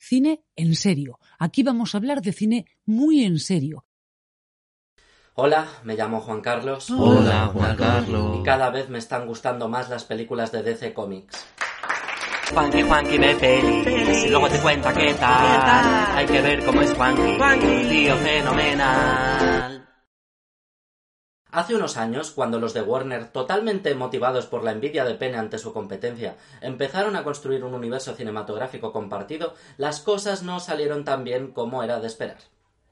cine en serio. Aquí vamos a hablar de cine muy en serio. Hola, me llamo Juan Carlos. Hola, Juan Carlos. Y cada vez me están gustando más las películas de DC Comics. Juanqui, Juanqui ve pelis y luego te cuenta qué tal. Hay que ver cómo es Juanqui, tío fenomenal. Hace unos años, cuando los de Warner, totalmente motivados por la envidia de Pene ante su competencia, empezaron a construir un universo cinematográfico compartido, las cosas no salieron tan bien como era de esperar.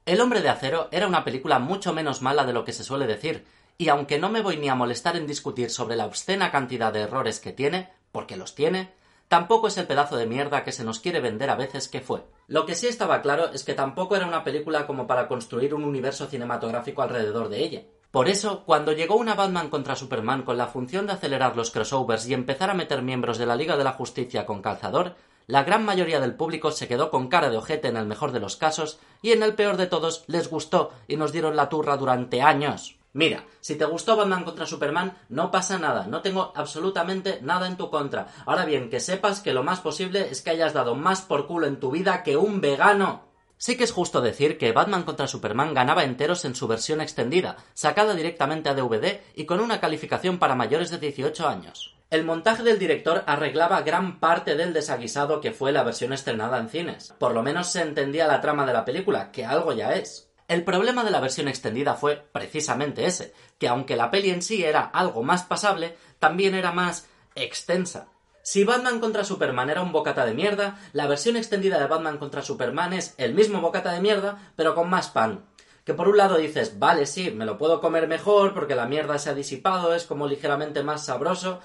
El hombre de acero era una película mucho menos mala de lo que se suele decir, y aunque no me voy ni a molestar en discutir sobre la obscena cantidad de errores que tiene, porque los tiene, tampoco es el pedazo de mierda que se nos quiere vender a veces que fue. Lo que sí estaba claro es que tampoco era una película como para construir un universo cinematográfico alrededor de ella. Por eso, cuando llegó una Batman contra Superman con la función de acelerar los crossovers y empezar a meter miembros de la Liga de la Justicia con calzador, la gran mayoría del público se quedó con cara de ojete en el mejor de los casos y en el peor de todos les gustó y nos dieron la turra durante años. Mira, si te gustó Batman contra Superman, no pasa nada, no tengo absolutamente nada en tu contra. Ahora bien, que sepas que lo más posible es que hayas dado más por culo en tu vida que un vegano. Sí que es justo decir que Batman contra Superman ganaba enteros en su versión extendida, sacada directamente a DVD y con una calificación para mayores de 18 años. El montaje del director arreglaba gran parte del desaguisado que fue la versión estrenada en cines. Por lo menos se entendía la trama de la película, que algo ya es. El problema de la versión extendida fue precisamente ese, que aunque la peli en sí era algo más pasable, también era más extensa. Si Batman contra Superman era un bocata de mierda, la versión extendida de Batman contra Superman es el mismo bocata de mierda, pero con más pan. Que por un lado dices, vale, sí, me lo puedo comer mejor porque la mierda se ha disipado, es como ligeramente más sabroso,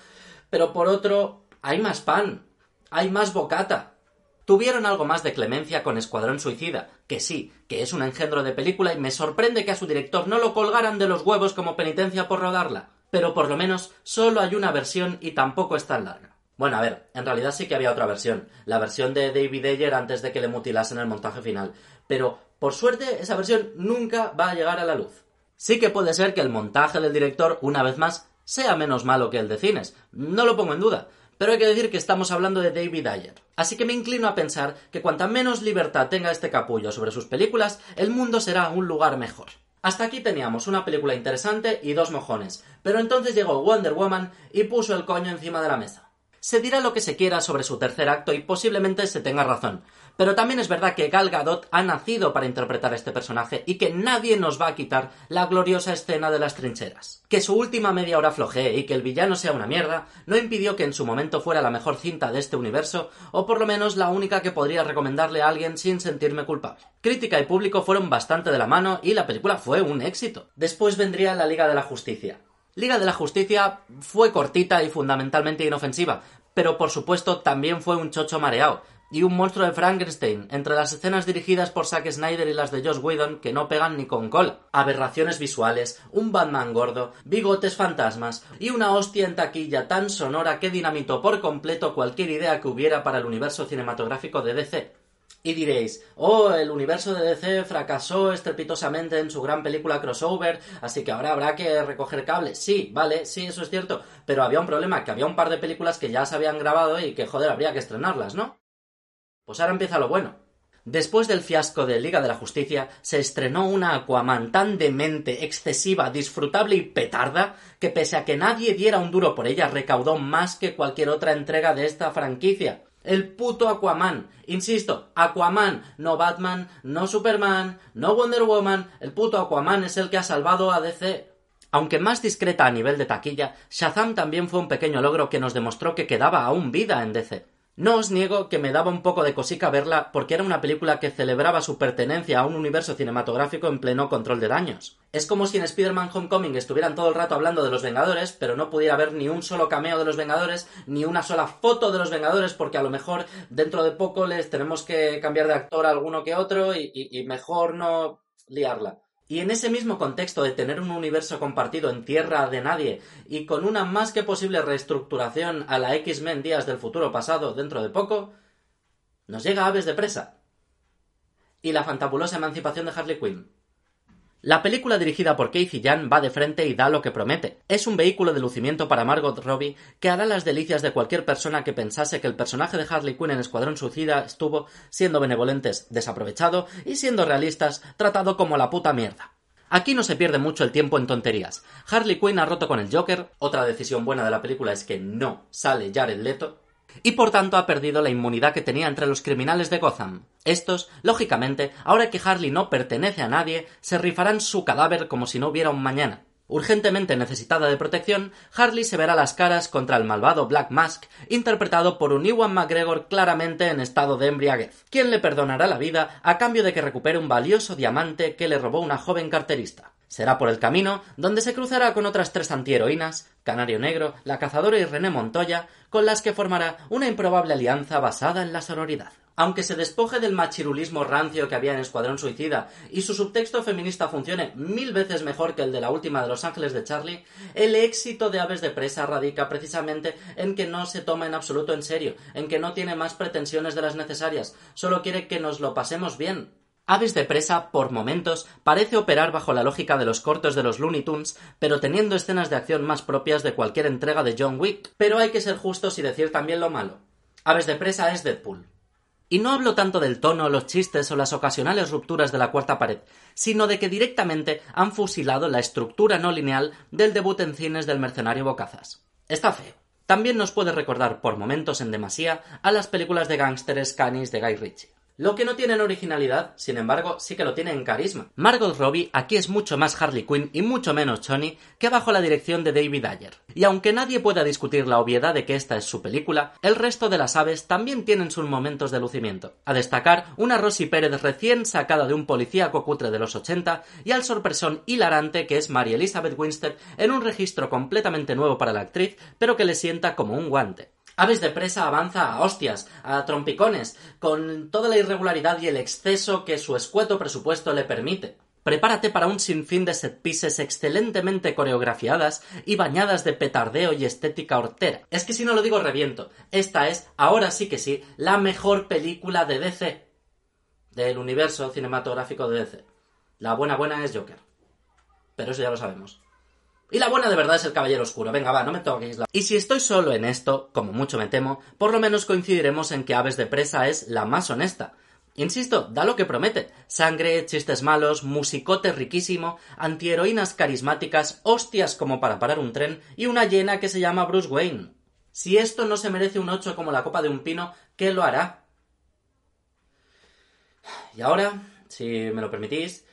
pero por otro, hay más pan, hay más bocata. Tuvieron algo más de clemencia con Escuadrón Suicida, que sí, que es un engendro de película y me sorprende que a su director no lo colgaran de los huevos como penitencia por rodarla. Pero por lo menos solo hay una versión y tampoco es tan larga. Bueno, a ver, en realidad sí que había otra versión, la versión de David Ayer antes de que le mutilasen el montaje final, pero por suerte esa versión nunca va a llegar a la luz. Sí que puede ser que el montaje del director, una vez más, sea menos malo que el de cines, no lo pongo en duda, pero hay que decir que estamos hablando de David Ayer. Así que me inclino a pensar que cuanta menos libertad tenga este capullo sobre sus películas, el mundo será un lugar mejor. Hasta aquí teníamos una película interesante y dos mojones, pero entonces llegó Wonder Woman y puso el coño encima de la mesa. Se dirá lo que se quiera sobre su tercer acto y posiblemente se tenga razón. Pero también es verdad que Gal Gadot ha nacido para interpretar este personaje y que nadie nos va a quitar la gloriosa escena de las trincheras. Que su última media hora flojee y que el villano sea una mierda no impidió que en su momento fuera la mejor cinta de este universo, o por lo menos la única que podría recomendarle a alguien sin sentirme culpable. Crítica y público fueron bastante de la mano y la película fue un éxito. Después vendría la Liga de la Justicia. Liga de la Justicia fue cortita y fundamentalmente inofensiva, pero por supuesto también fue un chocho mareado y un monstruo de Frankenstein entre las escenas dirigidas por Zack Snyder y las de Josh Whedon que no pegan ni con cola. Aberraciones visuales, un Batman gordo, bigotes fantasmas y una hostia en taquilla tan sonora que dinamitó por completo cualquier idea que hubiera para el universo cinematográfico de DC. Y diréis, oh, el universo de DC fracasó estrepitosamente en su gran película crossover, así que ahora habrá que recoger cables. Sí, vale, sí, eso es cierto, pero había un problema, que había un par de películas que ya se habían grabado y que, joder, habría que estrenarlas, ¿no? Pues ahora empieza lo bueno. Después del fiasco de Liga de la Justicia, se estrenó una Aquaman tan demente, excesiva, disfrutable y petarda que pese a que nadie diera un duro por ella, recaudó más que cualquier otra entrega de esta franquicia. El puto Aquaman. Insisto, Aquaman, no Batman, no Superman, no Wonder Woman. El puto Aquaman es el que ha salvado a DC. Aunque más discreta a nivel de taquilla, Shazam también fue un pequeño logro que nos demostró que quedaba aún vida en DC. No os niego que me daba un poco de cosica verla porque era una película que celebraba su pertenencia a un universo cinematográfico en pleno control de daños. Es como si en Spider-Man Homecoming estuvieran todo el rato hablando de los Vengadores, pero no pudiera haber ni un solo cameo de los Vengadores, ni una sola foto de los Vengadores, porque a lo mejor dentro de poco les tenemos que cambiar de actor a alguno que otro y, y mejor no liarla. Y en ese mismo contexto de tener un universo compartido en tierra de nadie y con una más que posible reestructuración a la X-Men Días del Futuro Pasado dentro de poco, nos llega Aves de Presa. Y la fantabulosa emancipación de Harley Quinn. La película dirigida por Casey Jan va de frente y da lo que promete. Es un vehículo de lucimiento para Margot Robbie que hará las delicias de cualquier persona que pensase que el personaje de Harley Quinn en Escuadrón Suicida estuvo, siendo benevolentes, desaprovechado y siendo realistas, tratado como la puta mierda. Aquí no se pierde mucho el tiempo en tonterías. Harley Quinn ha roto con el Joker, otra decisión buena de la película es que no sale Jared Leto, y por tanto ha perdido la inmunidad que tenía entre los criminales de Gotham. Estos, lógicamente, ahora que Harley no pertenece a nadie, se rifarán su cadáver como si no hubiera un mañana. Urgentemente necesitada de protección, Harley se verá las caras contra el malvado Black Mask, interpretado por un Iwan McGregor claramente en estado de embriaguez, quien le perdonará la vida a cambio de que recupere un valioso diamante que le robó una joven carterista. Será por el camino donde se cruzará con otras tres antiheroínas, Canario Negro, La Cazadora y René Montoya, con las que formará una improbable alianza basada en la sororidad. Aunque se despoje del machirulismo rancio que había en Escuadrón Suicida y su subtexto feminista funcione mil veces mejor que el de la última de Los Ángeles de Charlie, el éxito de Aves de Presa radica precisamente en que no se toma en absoluto en serio, en que no tiene más pretensiones de las necesarias, solo quiere que nos lo pasemos bien, Aves de presa, por momentos, parece operar bajo la lógica de los cortos de los Looney Tunes, pero teniendo escenas de acción más propias de cualquier entrega de John Wick. Pero hay que ser justos y decir también lo malo. Aves de presa es Deadpool. Y no hablo tanto del tono, los chistes o las ocasionales rupturas de la cuarta pared, sino de que directamente han fusilado la estructura no lineal del debut en cines del mercenario Bocazas. Está feo. También nos puede recordar por momentos en demasía a las películas de gángsteres canis de Guy Ritchie. Lo que no tiene en originalidad, sin embargo, sí que lo tiene en carisma. Margot Robbie aquí es mucho más Harley Quinn y mucho menos Johnny que bajo la dirección de David Ayer. Y aunque nadie pueda discutir la obviedad de que esta es su película, el resto de las aves también tienen sus momentos de lucimiento. A destacar, una Rosy Pérez recién sacada de un policía cocutre de los 80 y al sorpresón hilarante que es Mary Elizabeth Winstead en un registro completamente nuevo para la actriz, pero que le sienta como un guante. Aves de presa avanza a hostias, a trompicones, con toda la irregularidad y el exceso que su escueto presupuesto le permite. Prepárate para un sinfín de set pieces excelentemente coreografiadas y bañadas de petardeo y estética hortera. Es que si no lo digo reviento. Esta es, ahora sí que sí, la mejor película de DC. Del universo cinematográfico de DC. La buena buena es Joker. Pero eso ya lo sabemos. Y la buena de verdad es el Caballero Oscuro. Venga, va, no me toquéis la... Y si estoy solo en esto, como mucho me temo, por lo menos coincidiremos en que Aves de Presa es la más honesta. Insisto, da lo que promete. Sangre, chistes malos, musicote riquísimo, antiheroínas carismáticas, hostias como para parar un tren y una llena que se llama Bruce Wayne. Si esto no se merece un 8 como la copa de un pino, ¿qué lo hará? Y ahora, si me lo permitís,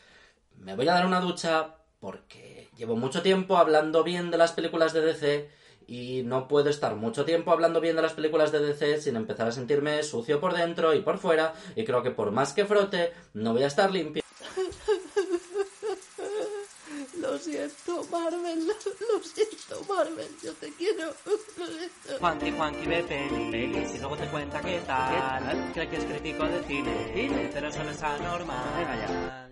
me voy a dar una ducha porque llevo mucho tiempo hablando bien de las películas de DC y no puedo estar mucho tiempo hablando bien de las películas de DC sin empezar a sentirme sucio por dentro y por fuera y creo que por más que frote no voy a estar limpio. Lo siento, Marvel. Lo siento, Marvel. Yo te quiero. Juanqui, Juanqui ve pelis y luego te cuenta qué tal. Cree que es crítico de cine, pero eso no es anormal. Venga ya.